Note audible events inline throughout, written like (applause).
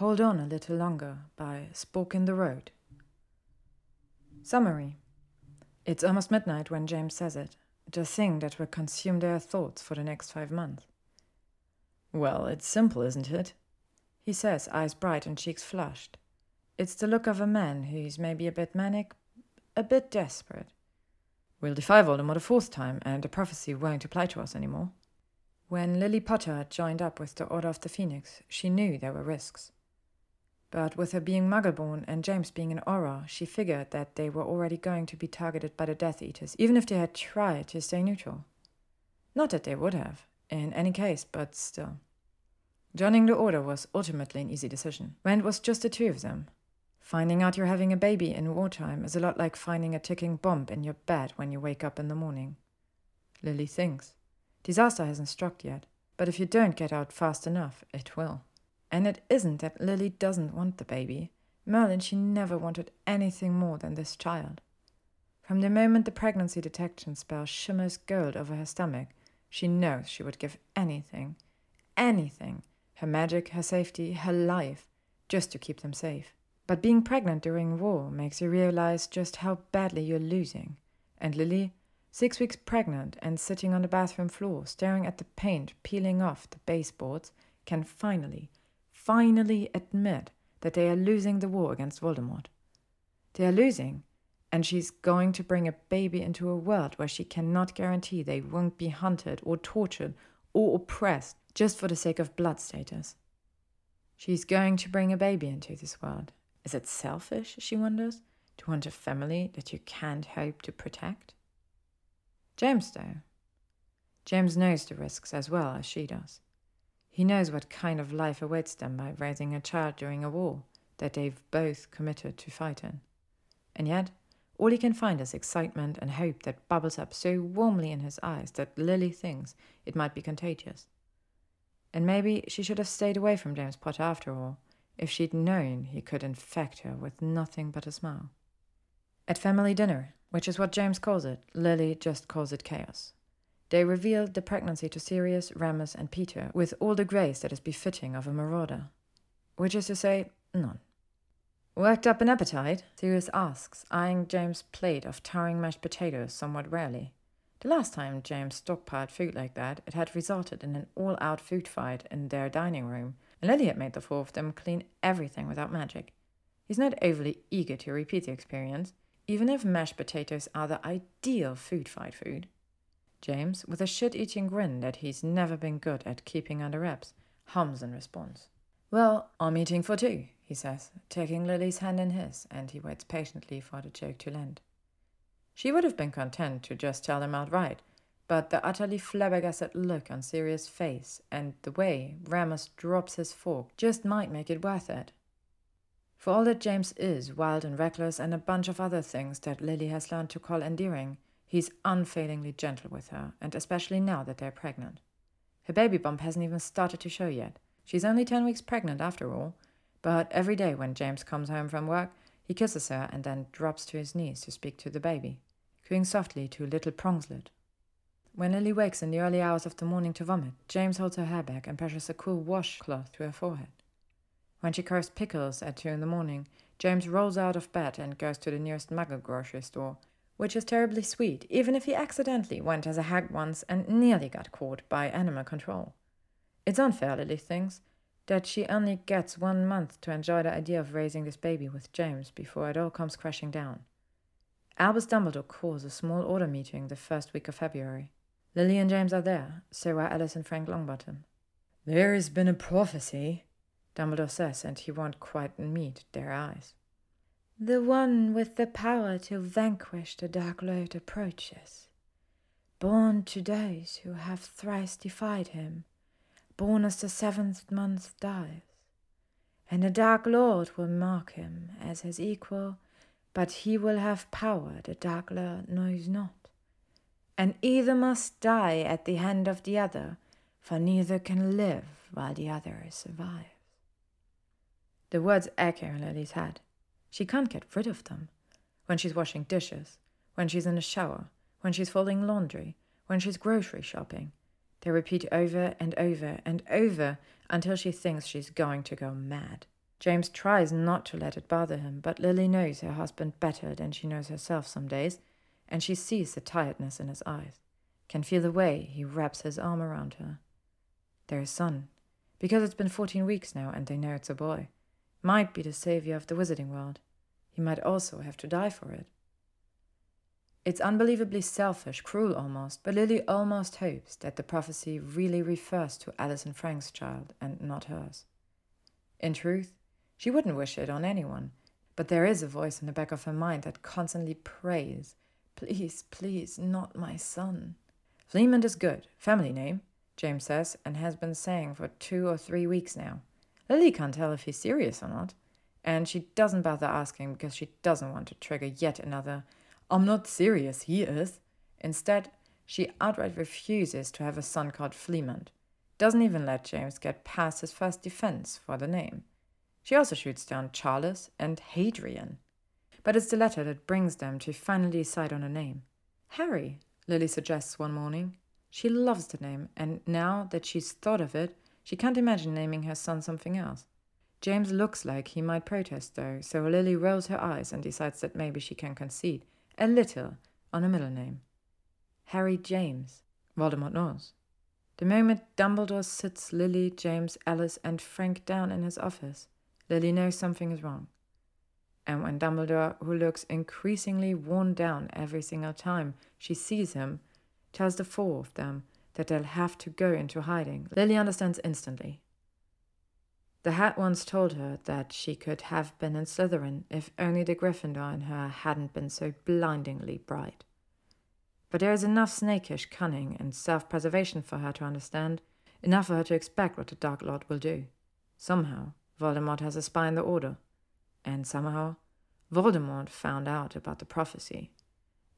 Hold On a Little Longer by Spork in the Road. Summary It's almost midnight when James says it, the thing that will consume their thoughts for the next five months. Well, it's simple, isn't it? He says, eyes bright and cheeks flushed. It's the look of a man who's maybe a bit manic, a bit desperate. We'll defy Voldemort a fourth time, and the prophecy won't apply to us anymore. When Lily Potter joined up with the Order of the Phoenix, she knew there were risks. But with her being Muggleborn and James being an Auror, she figured that they were already going to be targeted by the Death Eaters, even if they had tried to stay neutral. Not that they would have, in any case, but still. Joining the Order was ultimately an easy decision, when it was just the two of them. Finding out you're having a baby in wartime is a lot like finding a ticking bomb in your bed when you wake up in the morning. Lily thinks. Disaster hasn't struck yet, but if you don't get out fast enough, it will. And it isn't that Lily doesn't want the baby. Merlin, she never wanted anything more than this child. From the moment the pregnancy detection spell shimmers gold over her stomach, she knows she would give anything, anything her magic, her safety, her life just to keep them safe. But being pregnant during war makes you realize just how badly you're losing. And Lily, six weeks pregnant and sitting on the bathroom floor staring at the paint peeling off the baseboards, can finally, finally admit that they are losing the war against Voldemort. They are losing, and she's going to bring a baby into a world where she cannot guarantee they won't be hunted or tortured or oppressed just for the sake of blood status. She's going to bring a baby into this world. Is it selfish, she wonders, to want a family that you can't hope to protect? James, though. James knows the risks as well as she does. He knows what kind of life awaits them by raising a child during a war that they've both committed to fight in. And yet, all he can find is excitement and hope that bubbles up so warmly in his eyes that Lily thinks it might be contagious. And maybe she should have stayed away from James Potter after all, if she'd known he could infect her with nothing but a smile. At family dinner, which is what James calls it, Lily just calls it chaos. They revealed the pregnancy to Sirius, Remus, and Peter with all the grace that is befitting of a marauder. Which is to say, none. Worked up an appetite? Sirius asks, eyeing James' plate of towering mashed potatoes somewhat rarely. The last time James stockpiled food like that, it had resulted in an all out food fight in their dining room, and Lily had made the four of them clean everything without magic. He's not overly eager to repeat the experience, even if mashed potatoes are the ideal food fight food. James, with a shit eating grin that he's never been good at keeping under wraps, hums in response. Well, I'm eating for two, he says, taking Lily's hand in his, and he waits patiently for the joke to land. She would have been content to just tell him outright, but the utterly flabbergasted look on Sirius' face and the way Remus drops his fork just might make it worth it. For all that James is wild and reckless and a bunch of other things that Lily has learned to call endearing, he's unfailingly gentle with her, and especially now that they're pregnant. Her baby bump hasn't even started to show yet. She's only ten weeks pregnant after all, but every day when James comes home from work, he kisses her and then drops to his knees to speak to the baby cooing softly to little Prongslet. When Lily wakes in the early hours of the morning to vomit, James holds her hair back and pressures a cool washcloth to her forehead. When she craves pickles at two in the morning, James rolls out of bed and goes to the nearest muggle grocery store, which is terribly sweet, even if he accidentally went as a hag once and nearly got caught by animal control. It's unfair, Lily thinks, that she only gets one month to enjoy the idea of raising this baby with James before it all comes crashing down. Albus Dumbledore calls a small order meeting the first week of February. Lily and James are there, so are Alice and Frank Longbottom. There has been a prophecy, Dumbledore says, and he won't quite meet their eyes. The one with the power to vanquish the Dark Lord approaches. Born to those who have thrice defied him, born as the seventh month dies. And the Dark Lord will mark him as his equal but he will have power the Dark Lord knows not. And either must die at the hand of the other, for neither can live while the other survives. The words echo in Lily's head. She can't get rid of them. When she's washing dishes, when she's in the shower, when she's folding laundry, when she's grocery shopping. They repeat over and over and over until she thinks she's going to go mad. James tries not to let it bother him, but Lily knows her husband better than she knows herself some days, and she sees the tiredness in his eyes, can feel the way he wraps his arm around her. Their son, because it's been fourteen weeks now and they know it's a boy, might be the savior of the wizarding world. He might also have to die for it. It's unbelievably selfish, cruel almost, but Lily almost hopes that the prophecy really refers to Alice and Frank's child and not hers. In truth, she wouldn't wish it on anyone, but there is a voice in the back of her mind that constantly prays, Please, please, not my son. Fleamont is good, family name, James says, and has been saying for two or three weeks now. Lily can't tell if he's serious or not, and she doesn't bother asking because she doesn't want to trigger yet another I'm not serious, he is. Instead, she outright refuses to have a son called Fleamont. Doesn't even let James get past his first defense for the name. She also shoots down Charles and Hadrian. But it's the latter that brings them to finally decide on a name. Harry, Lily suggests one morning. She loves the name, and now that she's thought of it, she can't imagine naming her son something else. James looks like he might protest, though, so Lily rolls her eyes and decides that maybe she can concede a little on a middle name. Harry James, Voldemort knows. The moment Dumbledore sits Lily, James, Alice, and Frank down in his office, Lily knows something is wrong. And when Dumbledore, who looks increasingly worn down every single time she sees him, tells the four of them that they'll have to go into hiding, Lily understands instantly. The hat once told her that she could have been in Slytherin if only the Gryffindor in her hadn't been so blindingly bright. But there is enough snakish cunning and self preservation for her to understand, enough for her to expect what the Dark Lord will do. Somehow, Voldemort has a spy in the Order, and somehow, Voldemort found out about the prophecy.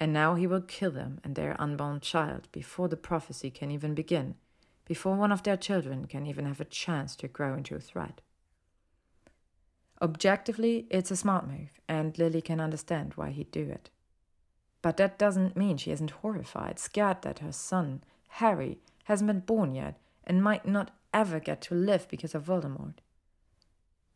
And now he will kill them and their unborn child before the prophecy can even begin before one of their children can even have a chance to grow into a threat. Objectively, it's a smart move, and Lily can understand why he'd do it. But that doesn't mean she isn't horrified, scared that her son, Harry, hasn't been born yet and might not ever get to live because of Voldemort.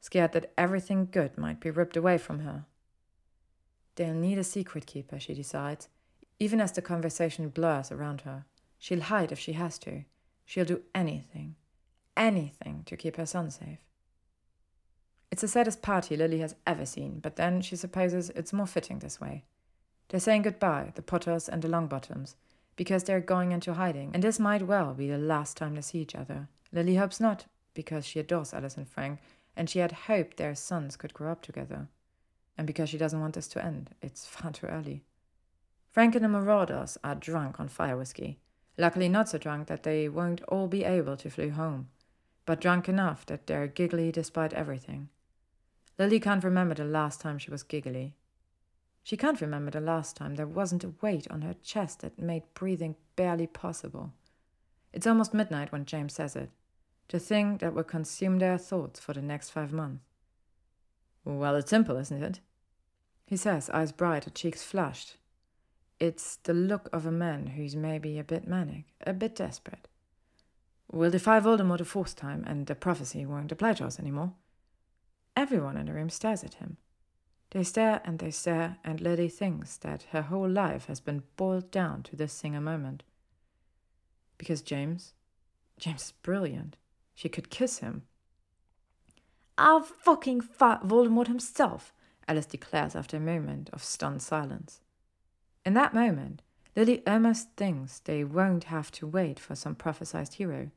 Scared that everything good might be ripped away from her. They'll need a secret keeper, she decides, even as the conversation blurs around her. She'll hide if she has to, She'll do anything, anything to keep her son safe. It's the saddest party Lily has ever seen, but then she supposes it's more fitting this way. They're saying goodbye, the Potters and the Longbottoms, because they're going into hiding, and this might well be the last time they see each other. Lily hopes not, because she adores Alice and Frank, and she had hoped their sons could grow up together. And because she doesn't want this to end, it's far too early. Frank and the Marauders are drunk on fire whiskey. Luckily, not so drunk that they won't all be able to flee home, but drunk enough that they're giggly despite everything. Lily can't remember the last time she was giggly. She can't remember the last time there wasn't a weight on her chest that made breathing barely possible. It's almost midnight when James says it. The thing that will consume their thoughts for the next five months. Well, it's simple, isn't it? He says, eyes bright, her cheeks flushed, it's the look of a man who's maybe a bit manic, a bit desperate. We'll defy Voldemort a fourth time, and the prophecy won't apply to us any more. Everyone in the room stares at him. They stare and they stare, and Lily thinks that her whole life has been boiled down to this single moment. Because James, James is brilliant. She could kiss him. I'll fucking fight Voldemort himself, Alice declares after a moment of stunned silence. In that moment, Lily almost thinks they won't have to wait for some prophesied hero.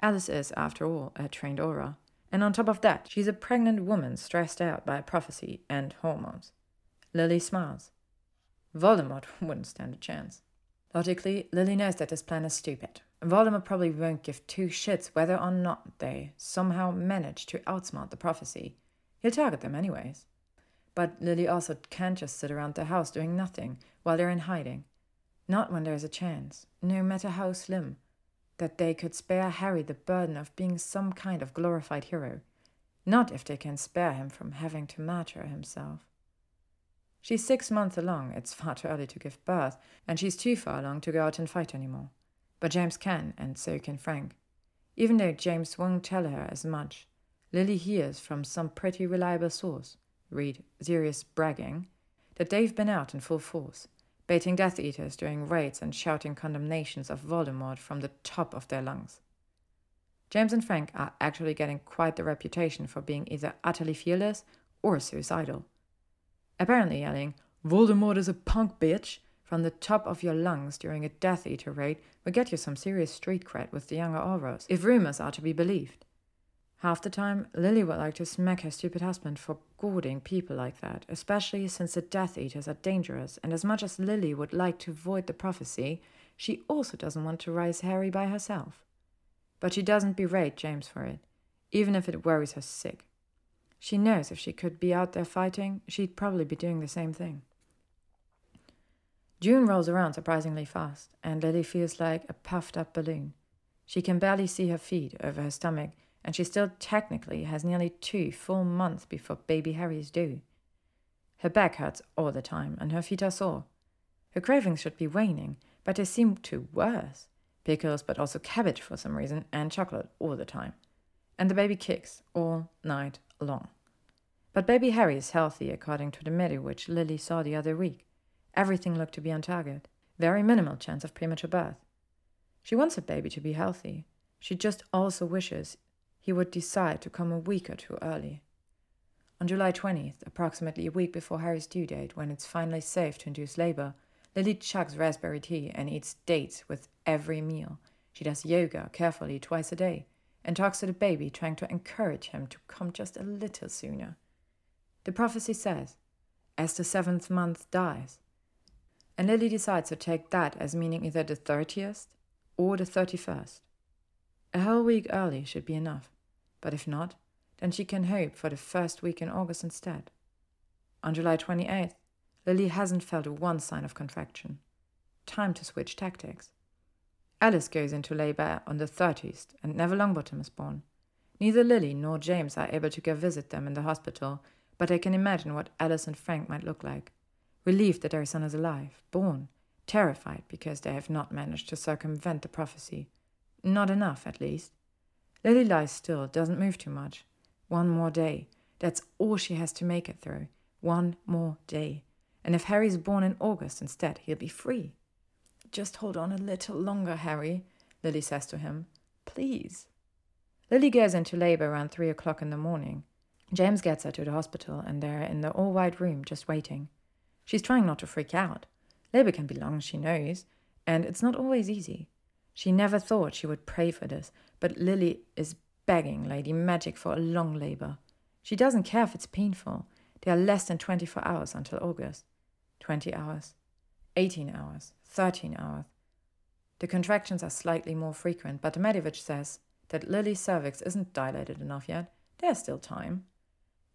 Alice is, after all, a trained Auror, And on top of that, she's a pregnant woman stressed out by prophecy and hormones. Lily smiles. Voldemort (laughs) wouldn't stand a chance. Logically, Lily knows that this plan is stupid. Voldemort probably won't give two shits whether or not they somehow manage to outsmart the prophecy. He'll target them anyways. But Lily also can't just sit around the house doing nothing while they're in hiding. Not when there's a chance, no matter how slim, that they could spare Harry the burden of being some kind of glorified hero. Not if they can spare him from having to martyr himself. She's six months along, it's far too early to give birth, and she's too far along to go out and fight any more. But James can, and so can Frank. Even though James won't tell her as much, Lily hears from some pretty reliable source, read Sirius bragging, that they've been out in full force, baiting Death Eaters during raids and shouting condemnations of Voldemort from the top of their lungs. James and Frank are actually getting quite the reputation for being either utterly fearless or suicidal. Apparently yelling, Voldemort is a punk bitch, from the top of your lungs during a Death Eater raid will get you some serious street cred with the younger Aurors, if rumors are to be believed. Half the time, Lily would like to smack her stupid husband for goading people like that, especially since the Death Eaters are dangerous, and as much as Lily would like to void the prophecy, she also doesn't want to raise Harry by herself. But she doesn't berate James for it, even if it worries her sick. She knows if she could be out there fighting, she'd probably be doing the same thing. June rolls around surprisingly fast, and Lily feels like a puffed up balloon. She can barely see her feet over her stomach, and she still technically has nearly two full months before baby Harry's due. Her back hurts all the time, and her feet are sore. Her cravings should be waning, but they seem to worse. Pickles, but also cabbage for some reason, and chocolate all the time. And the baby kicks all night long. But baby Harry is healthy according to the mediwitch Lily saw the other week. Everything looked to be on target. Very minimal chance of premature birth. She wants her baby to be healthy. She just also wishes he would decide to come a week or two early. On July 20th, approximately a week before Harry's due date, when it's finally safe to induce labor, Lily chugs raspberry tea and eats dates with every meal. She does yoga carefully twice a day and talks to the baby, trying to encourage him to come just a little sooner. The prophecy says, as the seventh month dies, and Lily decides to take that as meaning either the 30th or the 31st. A whole week early should be enough, but if not, then she can hope for the first week in August instead. On July 28th, Lily hasn't felt one sign of contraction. Time to switch tactics. Alice goes into labor on the 30th, and Neville Longbottom is born. Neither Lily nor James are able to go visit them in the hospital, but I can imagine what Alice and Frank might look like relieved that their son is alive, born, terrified because they have not managed to circumvent the prophecy. Not enough, at least. Lily lies still, doesn't move too much. One more day. That's all she has to make it through. One more day. And if Harry's born in August instead, he'll be free. Just hold on a little longer, Harry, Lily says to him. Please. Lily goes into labor around three o'clock in the morning. James gets her to the hospital, and they're in the all white room just waiting. She's trying not to freak out. Labor can be long, she knows, and it's not always easy. She never thought she would pray for this, but Lily is begging Lady Magic for a long labor. She doesn't care if it's painful. There are less than 24 hours until August. 20 hours, 18 hours, 13 hours. The contractions are slightly more frequent, but Mediwitch says that Lily's cervix isn't dilated enough yet. There's still time.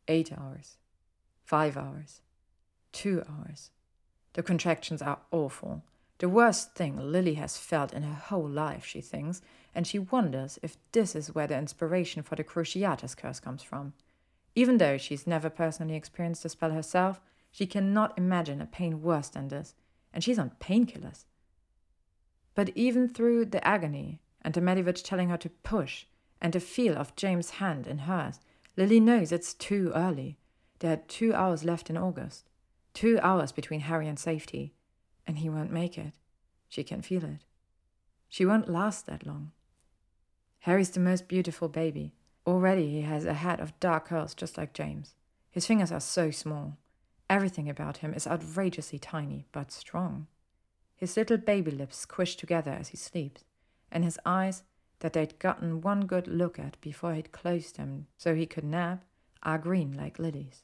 Eight hours, five hours, Two hours. The contractions are awful. The worst thing Lily has felt in her whole life, she thinks, and she wonders if this is where the inspiration for the Cruciatus curse comes from. Even though she's never personally experienced the spell herself, she cannot imagine a pain worse than this, and she's on painkillers. But even through the agony, and the telling her to push, and the feel of James' hand in hers, Lily knows it's too early. There are two hours left in August. Two hours between Harry and safety, and he won't make it. She can feel it. She won't last that long. Harry's the most beautiful baby. Already he has a head of dark curls just like James. His fingers are so small. Everything about him is outrageously tiny, but strong. His little baby lips squish together as he sleeps, and his eyes, that they'd gotten one good look at before he'd closed them so he could nap, are green like lilies.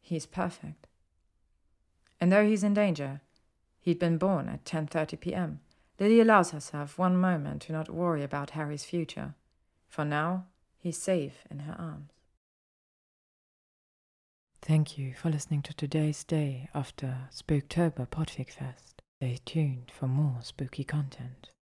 He's perfect. And though he's in danger, he'd been born at 10:30 p.m. Lily allows herself one moment to not worry about Harry's future. For now, he's safe in her arms. Thank you for listening to today's day after Spooktober Podfic Fest. Stay tuned for more spooky content.